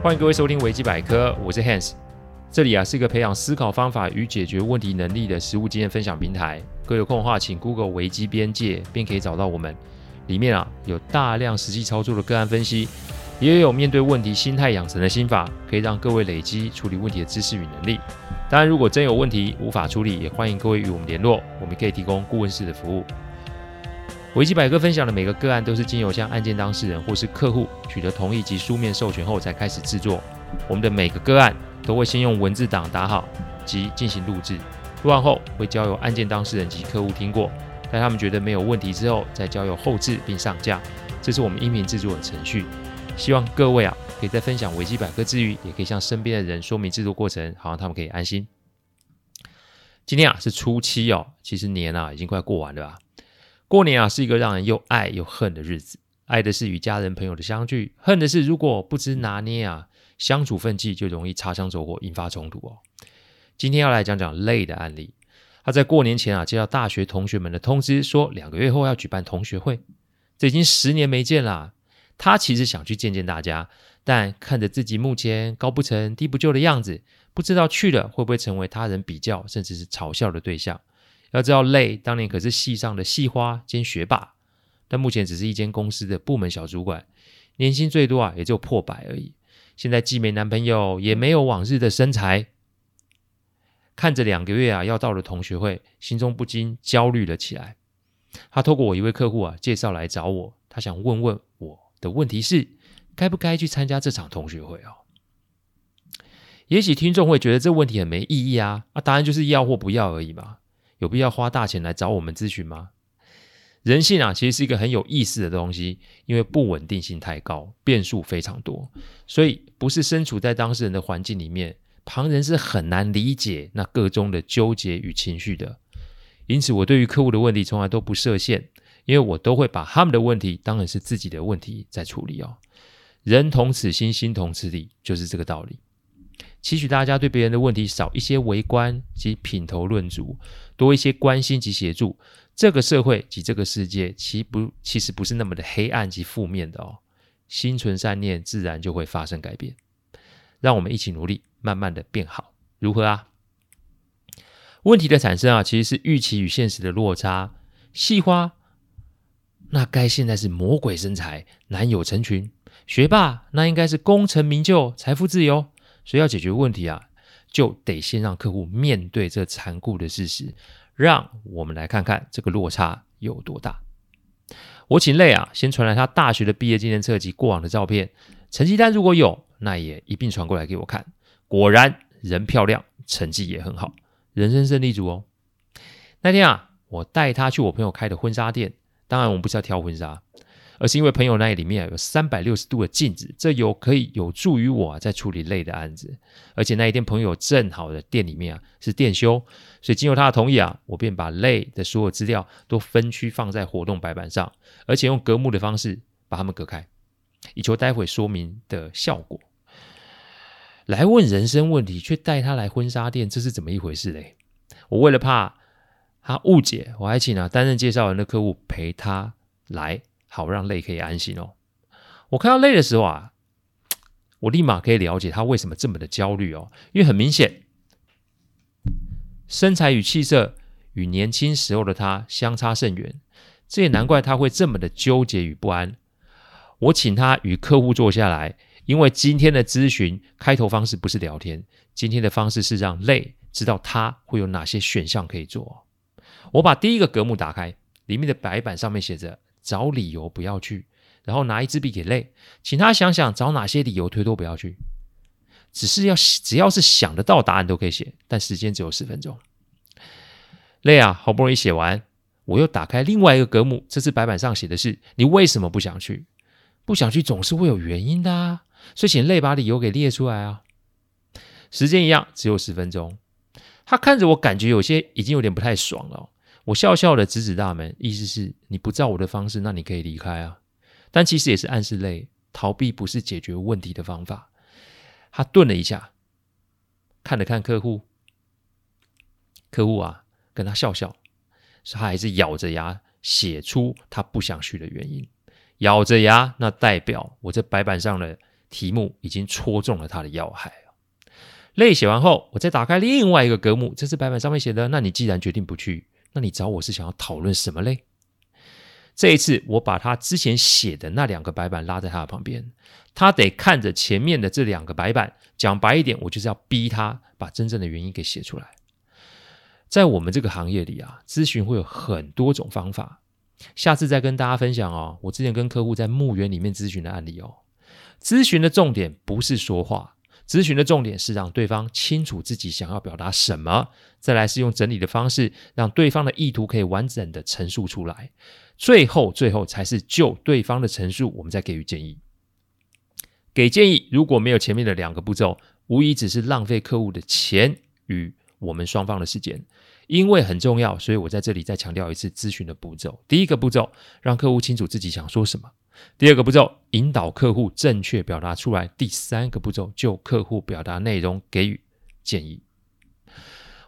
欢迎各位收听维基百科，我是 Hans。这里啊是一个培养思考方法与解决问题能力的实务经验分享平台。各位有空的话，请 Google 维基边界，便可以找到我们。里面啊有大量实际操作的个案分析，也有面对问题心态养成的心法，可以让各位累积处理问题的知识与能力。当然，如果真有问题无法处理，也欢迎各位与我们联络，我们可以提供顾问式的服务。维基百科分享的每个个案都是经由向案件当事人或是客户取得同意及书面授权后才开始制作。我们的每个个案都会先用文字档打好及进行录制，录完后会交由案件当事人及客户听过，待他们觉得没有问题之后，再交由后制并上架。这是我们音频制作的程序。希望各位啊，可以在分享维基百科之余，也可以向身边的人说明制作过程，好让他们可以安心。今天啊是初七哦，其实年啊已经快过完了吧。过年啊，是一个让人又爱又恨的日子。爱的是与家人朋友的相聚，恨的是如果不知拿捏啊，相处分际就容易擦枪走火，引发冲突哦。今天要来讲讲累的案例。他在过年前啊，接到大学同学们的通知，说两个月后要举办同学会。这已经十年没见了，他其实想去见见大家，但看着自己目前高不成低不就的样子，不知道去了会不会成为他人比较甚至是嘲笑的对象。要知道，类当年可是系上的系花兼学霸，但目前只是一间公司的部门小主管，年薪最多啊，也就破百而已。现在既没男朋友，也没有往日的身材，看着两个月啊要到了同学会，心中不禁焦虑了起来。他透过我一位客户啊介绍来找我，他想问问我的问题是，该不该去参加这场同学会哦？也许听众会觉得这问题很没意义啊，啊，答案就是要或不要而已嘛。有必要花大钱来找我们咨询吗？人性啊，其实是一个很有意思的东西，因为不稳定性太高，变数非常多，所以不是身处在当事人的环境里面，旁人是很难理解那个中的纠结与情绪的。因此，我对于客户的问题从来都不设限，因为我都会把他们的问题当然是自己的问题在处理哦。人同此心，心同此理，就是这个道理。期许大家对别人的问题少一些围观及品头论足，多一些关心及协助。这个社会及这个世界，其不其实不是那么的黑暗及负面的哦。心存善念，自然就会发生改变。让我们一起努力，慢慢的变好，如何啊？问题的产生啊，其实是预期与现实的落差。细花，那该现在是魔鬼身材，男友成群；学霸，那应该是功成名就，财富自由。所以要解决问题啊，就得先让客户面对这残酷的事实。让我们来看看这个落差有多大。我请类啊，先传来他大学的毕业纪念册及过往的照片，成绩单如果有，那也一并传过来给我看。果然人漂亮，成绩也很好，人生胜利组哦。那天啊，我带他去我朋友开的婚纱店，当然我们不是要挑婚纱。而是因为朋友那里面有三百六十度的镜子，这有可以有助于我在处理类的案子。而且那一天朋友正好的店里面啊是店休，所以经由他的同意啊，我便把类的所有资料都分区放在活动白板上，而且用隔幕的方式把他们隔开，以求待会说明的效果。来问人生问题，却带他来婚纱店，这是怎么一回事嘞？我为了怕他误解，我还请了担任介绍人的客户陪他来。好让累可以安心哦。我看到累的时候啊，我立马可以了解他为什么这么的焦虑哦。因为很明显，身材与气色与年轻时候的他相差甚远，这也难怪他会这么的纠结与不安。我请他与客户坐下来，因为今天的咨询开头方式不是聊天，今天的方式是让累知道他会有哪些选项可以做。我把第一个格目打开，里面的白板上面写着。找理由不要去，然后拿一支笔给累，请他想想找哪些理由推脱不要去。只是要只要是想得到答案都可以写，但时间只有十分钟。累啊，好不容易写完，我又打开另外一个格目，这次白板上写的是你为什么不想去？不想去总是会有原因的啊，所以请累把理由给列出来啊。时间一样，只有十分钟。他看着我，感觉有些已经有点不太爽了。我笑笑的指指大门，意思是你不照我的方式，那你可以离开啊。但其实也是暗示类逃避不是解决问题的方法。他顿了一下，看了看客户，客户啊，跟他笑笑，他还是咬着牙写出他不想去的原因。咬着牙，那代表我这白板上的题目已经戳中了他的要害。类写完后，我再打开另外一个格目，这是白板上面写的。那你既然决定不去，那你找我是想要讨论什么嘞？这一次，我把他之前写的那两个白板拉在他的旁边，他得看着前面的这两个白板。讲白一点，我就是要逼他把真正的原因给写出来。在我们这个行业里啊，咨询会有很多种方法，下次再跟大家分享哦。我之前跟客户在墓园里面咨询的案例哦。咨询的重点不是说话，咨询的重点是让对方清楚自己想要表达什么，再来是用整理的方式，让对方的意图可以完整的陈述出来。最后，最后才是就对方的陈述，我们再给予建议。给建议如果没有前面的两个步骤，无疑只是浪费客户的钱与我们双方的时间。因为很重要，所以我在这里再强调一次咨询的步骤。第一个步骤，让客户清楚自己想说什么；第二个步骤，引导客户正确表达出来；第三个步骤，就客户表达内容给予建议。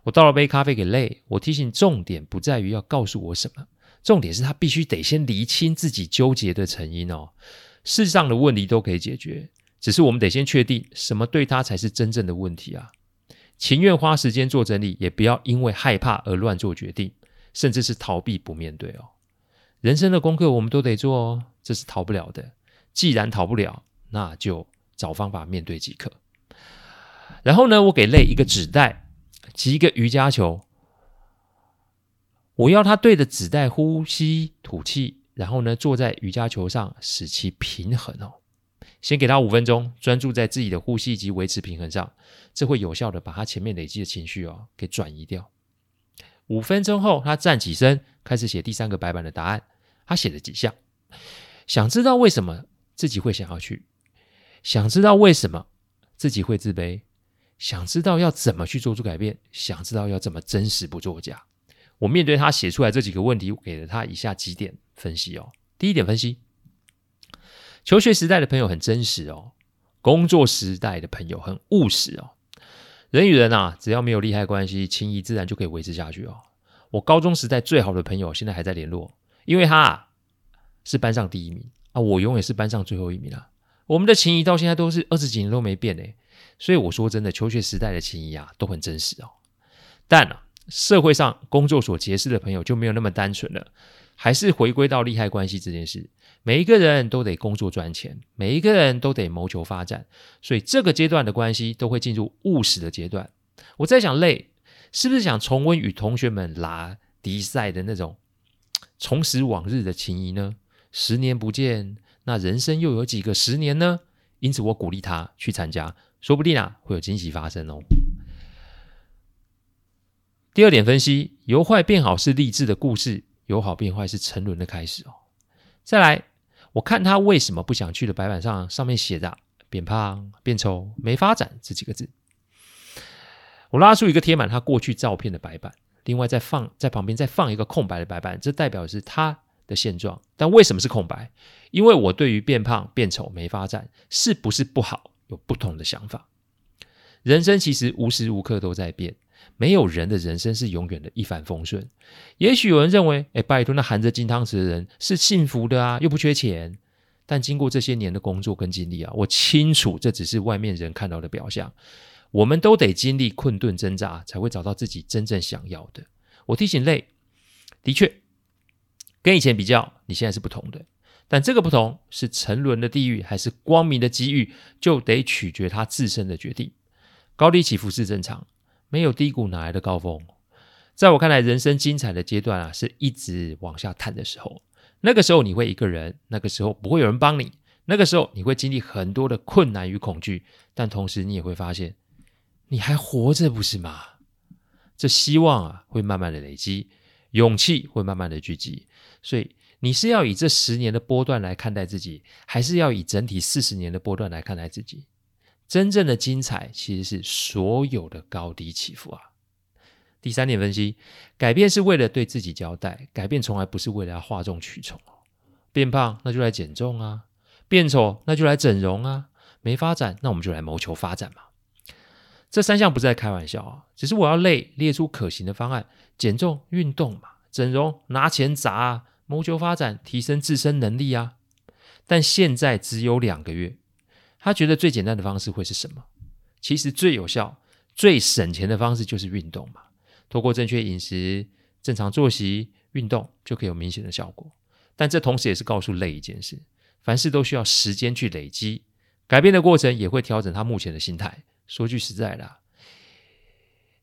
我倒了杯咖啡给累我提醒重点不在于要告诉我什么。重点是他必须得先厘清自己纠结的成因哦，世上的问题都可以解决，只是我们得先确定什么对他才是真正的问题啊。情愿花时间做整理，也不要因为害怕而乱做决定，甚至是逃避不面对哦。人生的功课我们都得做哦，这是逃不了的。既然逃不了，那就找方法面对即可。然后呢，我给累一个纸袋，及一个瑜伽球。我要他对着纸袋呼吸吐气，然后呢，坐在瑜伽球上使其平衡哦。先给他五分钟，专注在自己的呼吸及维持平衡上，这会有效的把他前面累积的情绪哦给转移掉。五分钟后，他站起身，开始写第三个白板的答案。他写了几项，想知道为什么自己会想要去，想知道为什么自己会自卑，想知道要怎么去做出改变，想知道要怎么真实不作假。我面对他写出来这几个问题，给了他以下几点分析哦。第一点分析，求学时代的朋友很真实哦，工作时代的朋友很务实哦。人与人啊，只要没有利害关系，情谊自然就可以维持下去哦。我高中时代最好的朋友现在还在联络，因为他是班上第一名啊，我永远是班上最后一名啊。我们的情谊到现在都是二十几年都没变诶，所以我说真的，求学时代的情谊啊都很真实哦。但啊。社会上工作所结识的朋友就没有那么单纯了，还是回归到利害关系这件事。每一个人都得工作赚钱，每一个人都得谋求发展，所以这个阶段的关系都会进入务实的阶段。我在想累是不是想重温与同学们拉迪赛的那种 重拾往日的情谊呢？十年不见，那人生又有几个十年呢？因此，我鼓励他去参加，说不定啊会有惊喜发生哦。第二点分析，由坏变好是励志的故事，由好变坏是沉沦的开始哦。再来，我看他为什么不想去的白板上，上面写着“变胖、变丑、没发展”这几个字。我拉出一个贴满他过去照片的白板，另外再放在旁边再放一个空白的白板，这代表是他的现状。但为什么是空白？因为我对于变胖、变丑、没发展是不是不好有不同的想法。人生其实无时无刻都在变。没有人的人生是永远的一帆风顺。也许有人认为，哎，拜托，那含着金汤匙的人是幸福的啊，又不缺钱。但经过这些年的工作跟经历啊，我清楚这只是外面人看到的表象。我们都得经历困顿挣扎，才会找到自己真正想要的。我提醒累的确，跟以前比较，你现在是不同的。但这个不同是沉沦的地狱，还是光明的机遇，就得取决他自身的决定。高低起伏是正常。没有低谷哪来的高峰？在我看来，人生精彩的阶段啊，是一直往下探的时候。那个时候你会一个人，那个时候不会有人帮你，那个时候你会经历很多的困难与恐惧，但同时你也会发现你还活着，不是吗？这希望啊，会慢慢的累积，勇气会慢慢的聚集。所以你是要以这十年的波段来看待自己，还是要以整体四十年的波段来看待自己？真正的精彩其实是所有的高低起伏啊。第三点分析，改变是为了对自己交代，改变从来不是为了要哗众取宠。变胖那就来减重啊，变丑那就来整容啊，没发展那我们就来谋求发展嘛。这三项不是在开玩笑啊，只是我要累列出可行的方案：减重、运动嘛，整容拿钱砸啊，谋求发展，提升自身能力啊。但现在只有两个月。他觉得最简单的方式会是什么？其实最有效、最省钱的方式就是运动嘛。透过正确饮食、正常作息、运动，就可以有明显的效果。但这同时也是告诉累一件事：凡事都需要时间去累积，改变的过程也会调整他目前的心态。说句实在的，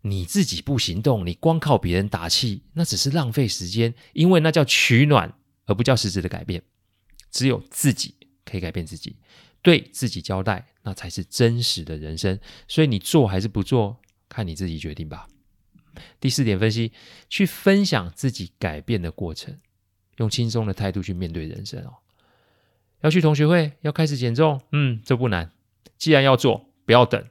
你自己不行动，你光靠别人打气，那只是浪费时间，因为那叫取暖，而不叫实质的改变。只有自己可以改变自己，对自己交代，那才是真实的人生。所以你做还是不做，看你自己决定吧。第四点分析，去分享自己改变的过程，用轻松的态度去面对人生哦。要去同学会，要开始减重，嗯，这不难。既然要做，不要等。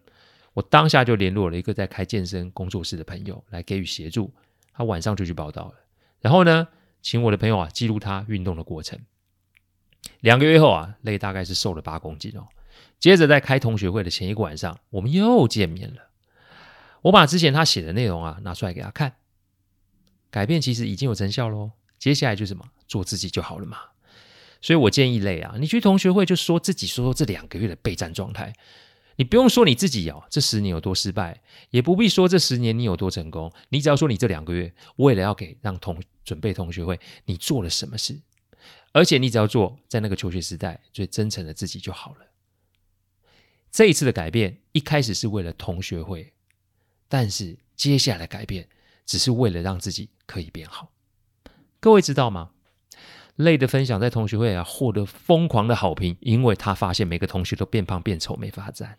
我当下就联络了一个在开健身工作室的朋友来给予协助，他晚上就去报到了。然后呢，请我的朋友啊记录他运动的过程。两个月后啊累大概是瘦了八公斤哦。接着在开同学会的前一个晚上，我们又见面了。我把之前他写的内容啊拿出来给他看，改变其实已经有成效喽。接下来就是什么？做自己就好了嘛。所以我建议累啊，你去同学会就说自己说说这两个月的备战状态。你不用说你自己哦，这十年有多失败，也不必说这十年你有多成功。你只要说你这两个月为了要给让同准备同学会，你做了什么事，而且你只要做在那个求学时代最真诚的自己就好了。这一次的改变一开始是为了同学会，但是接下来改变只是为了让自己可以变好。各位知道吗？Lei 的分享在同学会啊获得疯狂的好评，因为他发现每个同学都变胖变丑没发展。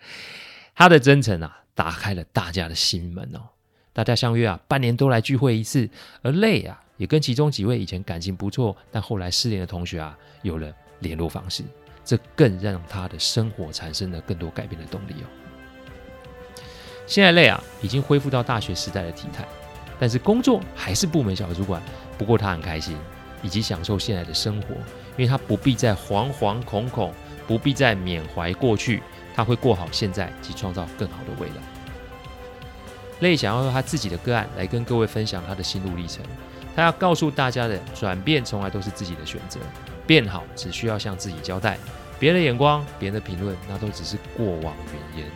他的真诚啊打开了大家的心门哦，大家相约啊半年都来聚会一次，而累啊也跟其中几位以前感情不错但后来失联的同学啊有了联络方式，这更让他的生活产生了更多改变的动力哦。现在累啊已经恢复到大学时代的体态，但是工作还是部门小主管，不过他很开心。以及享受现在的生活，因为他不必再惶惶恐恐，不必再缅怀过去，他会过好现在及创造更好的未来。类想要用他自己的个案来跟各位分享他的心路历程，他要告诉大家的转变从来都是自己的选择，变好只需要向自己交代，别人的眼光、别人的评论那都只是过往云烟。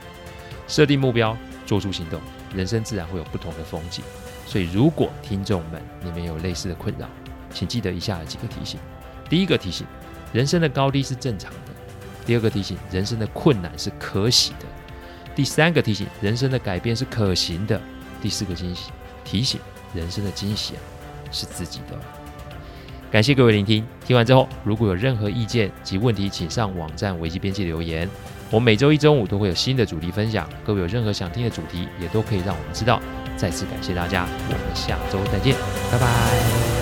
设定目标，做出行动，人生自然会有不同的风景。所以，如果听众们你们有类似的困扰，请记得以下几个提醒：第一个提醒，人生的高低是正常的；第二个提醒，人生的困难是可喜的；第三个提醒，人生的改变是可行的；第四个惊喜提醒，人生的惊喜啊是自己的。感谢各位聆听，听完之后如果有任何意见及问题，请上网站维基编辑留言。我每周一中午都会有新的主题分享，各位有任何想听的主题，也都可以让我们知道。再次感谢大家，我们下周再见，拜拜。